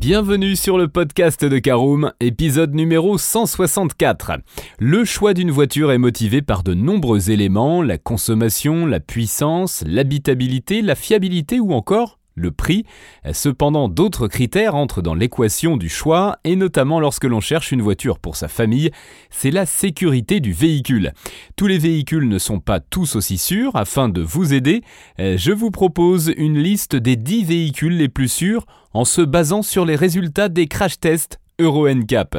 Bienvenue sur le podcast de Caroom, épisode numéro 164. Le choix d'une voiture est motivé par de nombreux éléments, la consommation, la puissance, l'habitabilité, la fiabilité ou encore le prix. Cependant, d'autres critères entrent dans l'équation du choix, et notamment lorsque l'on cherche une voiture pour sa famille, c'est la sécurité du véhicule. Tous les véhicules ne sont pas tous aussi sûrs. Afin de vous aider, je vous propose une liste des 10 véhicules les plus sûrs en se basant sur les résultats des crash tests Euro NCAP.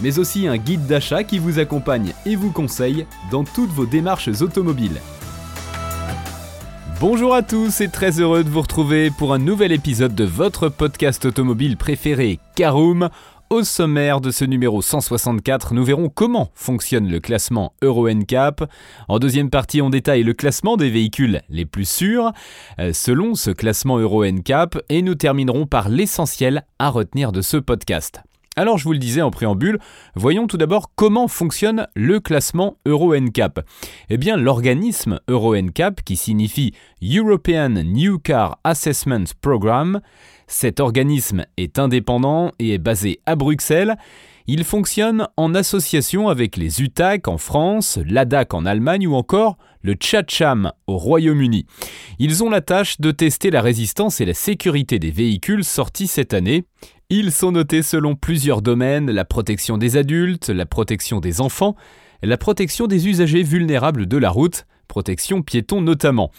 mais aussi un guide d'achat qui vous accompagne et vous conseille dans toutes vos démarches automobiles. Bonjour à tous et très heureux de vous retrouver pour un nouvel épisode de votre podcast automobile préféré, Caroom. Au sommaire de ce numéro 164, nous verrons comment fonctionne le classement Euro NCAP. En deuxième partie, on détaille le classement des véhicules les plus sûrs euh, selon ce classement Euro NCAP et nous terminerons par l'essentiel à retenir de ce podcast. Alors je vous le disais en préambule, voyons tout d'abord comment fonctionne le classement Euro NCAP. Eh bien l'organisme Euro NCAP, qui signifie European New Car Assessment Program, cet organisme est indépendant et est basé à Bruxelles. Il fonctionne en association avec les UTAC en France, l'ADAC en Allemagne ou encore le Tchatcham au Royaume-Uni. Ils ont la tâche de tester la résistance et la sécurité des véhicules sortis cette année ils sont notés selon plusieurs domaines, la protection des adultes, la protection des enfants, la protection des usagers vulnérables de la route, protection piéton notamment.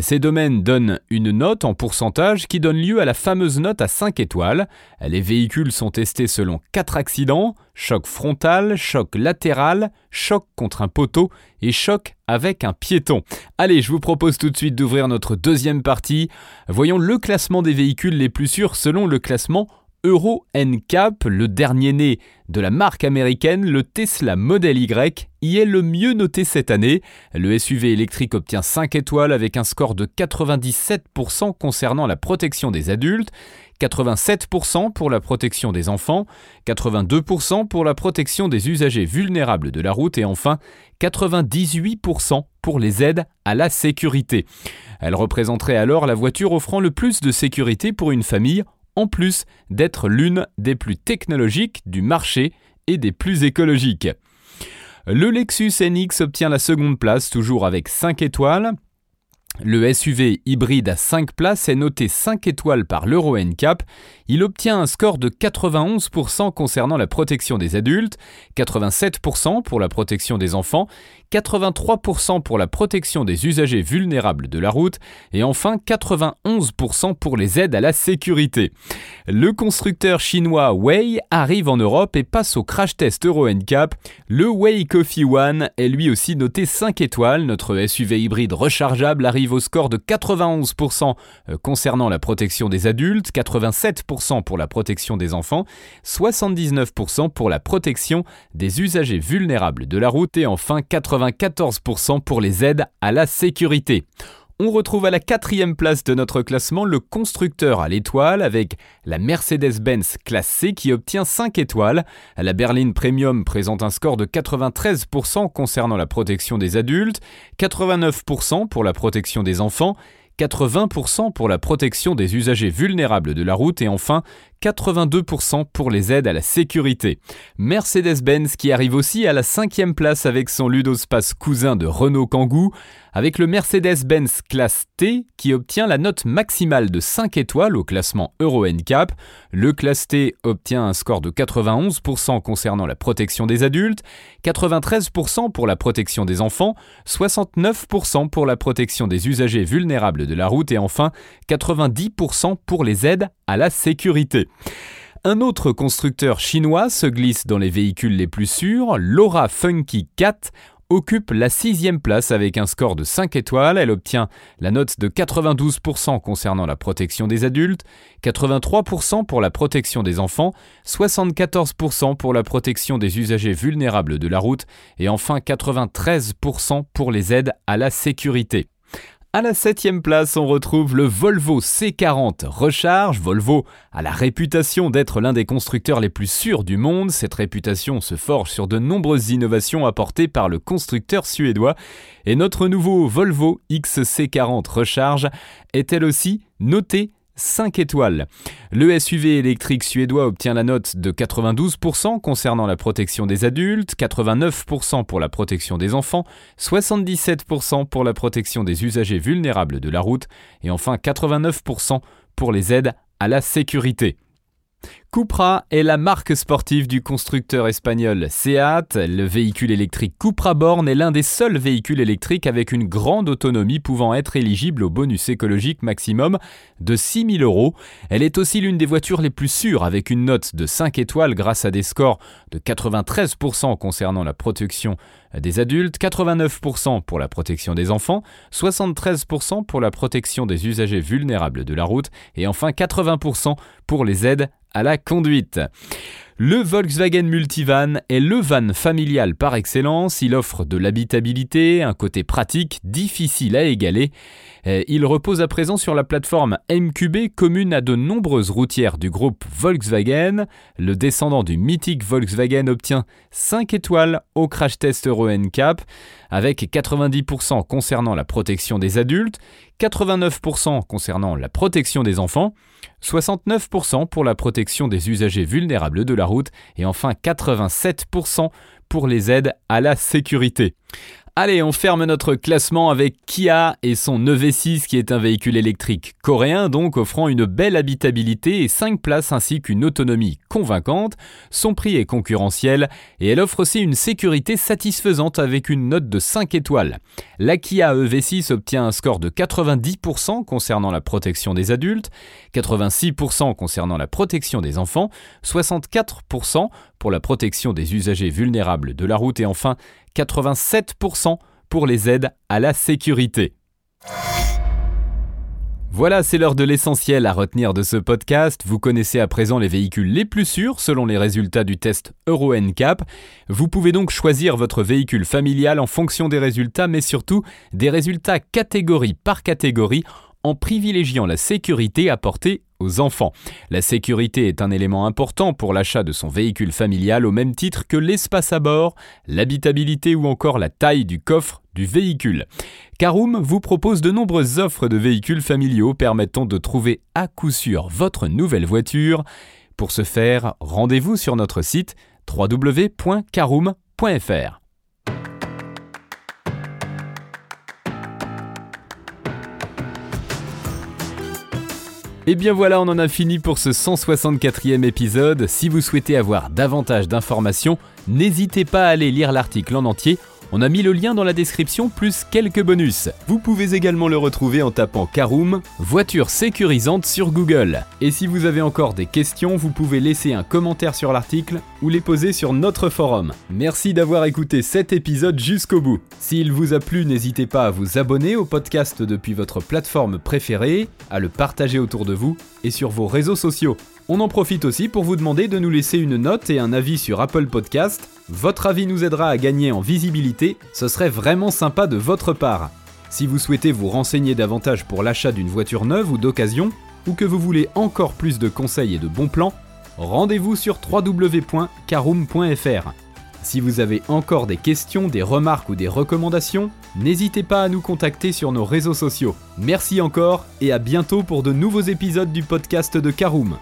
Ces domaines donnent une note en pourcentage qui donne lieu à la fameuse note à 5 étoiles. Les véhicules sont testés selon 4 accidents, choc frontal, choc latéral, choc contre un poteau et choc avec un piéton. Allez, je vous propose tout de suite d'ouvrir notre deuxième partie. Voyons le classement des véhicules les plus sûrs selon le classement Euro NCAP, le dernier né de la marque américaine, le Tesla Model Y, y est le mieux noté cette année. Le SUV électrique obtient 5 étoiles avec un score de 97% concernant la protection des adultes, 87% pour la protection des enfants, 82% pour la protection des usagers vulnérables de la route et enfin 98% pour les aides à la sécurité. Elle représenterait alors la voiture offrant le plus de sécurité pour une famille en plus d'être l'une des plus technologiques du marché et des plus écologiques. Le Lexus NX obtient la seconde place, toujours avec 5 étoiles. Le SUV hybride à 5 places est noté 5 étoiles par l'Euro NCAP. Il obtient un score de 91% concernant la protection des adultes, 87% pour la protection des enfants, 83% pour la protection des usagers vulnérables de la route et enfin 91% pour les aides à la sécurité. Le constructeur chinois Wei arrive en Europe et passe au crash test Euro NCAP. Le Wei Coffee One est lui aussi noté 5 étoiles. Notre SUV hybride rechargeable arrive au score de 91% euh, concernant la protection des adultes, 87% pour la protection des enfants, 79% pour la protection des usagers vulnérables de la route et enfin 94% pour les aides à la sécurité. On retrouve à la quatrième place de notre classement le constructeur à l'étoile avec la Mercedes-Benz classe C qui obtient 5 étoiles. La berline Premium présente un score de 93% concernant la protection des adultes, 89% pour la protection des enfants, 80% pour la protection des usagers vulnérables de la route et enfin 82% pour les aides à la sécurité. Mercedes-Benz qui arrive aussi à la cinquième place avec son Ludospace cousin de Renault Kangoo, avec le Mercedes-Benz classe T qui obtient la note maximale de 5 étoiles au classement Euro NCAP. Le classe T obtient un score de 91% concernant la protection des adultes, 93% pour la protection des enfants, 69% pour la protection des usagers vulnérables de la route et enfin 90% pour les aides à la sécurité. Un autre constructeur chinois se glisse dans les véhicules les plus sûrs, Laura Funky 4 occupe la sixième place avec un score de 5 étoiles. Elle obtient la note de 92% concernant la protection des adultes, 83% pour la protection des enfants, 74% pour la protection des usagers vulnérables de la route et enfin 93% pour les aides à la sécurité. À la septième place, on retrouve le Volvo C40 Recharge. Volvo a la réputation d'être l'un des constructeurs les plus sûrs du monde. Cette réputation se forge sur de nombreuses innovations apportées par le constructeur suédois. Et notre nouveau Volvo XC40 Recharge est elle aussi noté 5 étoiles. Le SUV électrique suédois obtient la note de 92% concernant la protection des adultes, 89% pour la protection des enfants, 77% pour la protection des usagers vulnérables de la route et enfin 89% pour les aides à la sécurité. Cupra est la marque sportive du constructeur espagnol Seat. Le véhicule électrique Cupra Born est l'un des seuls véhicules électriques avec une grande autonomie pouvant être éligible au bonus écologique maximum de 6000 euros. Elle est aussi l'une des voitures les plus sûres avec une note de 5 étoiles grâce à des scores de 93% concernant la protection des adultes, 89% pour la protection des enfants, 73% pour la protection des usagers vulnérables de la route et enfin 80% pour les aides à la conduite. Le Volkswagen Multivan est le van familial par excellence. Il offre de l'habitabilité, un côté pratique, difficile à égaler. Euh, il repose à présent sur la plateforme MQB, commune à de nombreuses routières du groupe Volkswagen. Le descendant du mythique Volkswagen obtient 5 étoiles au crash test Euro NCAP, avec 90% concernant la protection des adultes, 89% concernant la protection des enfants, 69% pour la protection des usagers vulnérables de la route et enfin 87% pour les aides à la sécurité. Allez, on ferme notre classement avec Kia et son EV6 qui est un véhicule électrique coréen donc offrant une belle habitabilité et 5 places ainsi qu'une autonomie convaincante. Son prix est concurrentiel et elle offre aussi une sécurité satisfaisante avec une note de 5 étoiles. La Kia EV6 obtient un score de 90% concernant la protection des adultes, 86% concernant la protection des enfants, 64% pour la protection des usagers vulnérables de la route et enfin 87% pour les aides à la sécurité. Voilà, c'est l'heure de l'essentiel à retenir de ce podcast. Vous connaissez à présent les véhicules les plus sûrs selon les résultats du test Euro NCAP. Vous pouvez donc choisir votre véhicule familial en fonction des résultats, mais surtout des résultats catégorie par catégorie en privilégiant la sécurité apportée aux enfants. La sécurité est un élément important pour l'achat de son véhicule familial au même titre que l'espace à bord, l'habitabilité ou encore la taille du coffre du véhicule. Caroom vous propose de nombreuses offres de véhicules familiaux permettant de trouver à coup sûr votre nouvelle voiture. Pour ce faire, rendez-vous sur notre site www.caroom.fr. Et bien voilà, on en a fini pour ce 164e épisode. Si vous souhaitez avoir davantage d'informations, n'hésitez pas à aller lire l'article en entier on a mis le lien dans la description plus quelques bonus. Vous pouvez également le retrouver en tapant Caroom, voiture sécurisante sur Google. Et si vous avez encore des questions, vous pouvez laisser un commentaire sur l'article ou les poser sur notre forum. Merci d'avoir écouté cet épisode jusqu'au bout. S'il vous a plu, n'hésitez pas à vous abonner au podcast depuis votre plateforme préférée, à le partager autour de vous et sur vos réseaux sociaux. On en profite aussi pour vous demander de nous laisser une note et un avis sur Apple Podcast. Votre avis nous aidera à gagner en visibilité, ce serait vraiment sympa de votre part. Si vous souhaitez vous renseigner davantage pour l'achat d'une voiture neuve ou d'occasion, ou que vous voulez encore plus de conseils et de bons plans, rendez-vous sur www.caroom.fr. Si vous avez encore des questions, des remarques ou des recommandations, n'hésitez pas à nous contacter sur nos réseaux sociaux. Merci encore et à bientôt pour de nouveaux épisodes du podcast de Caroom.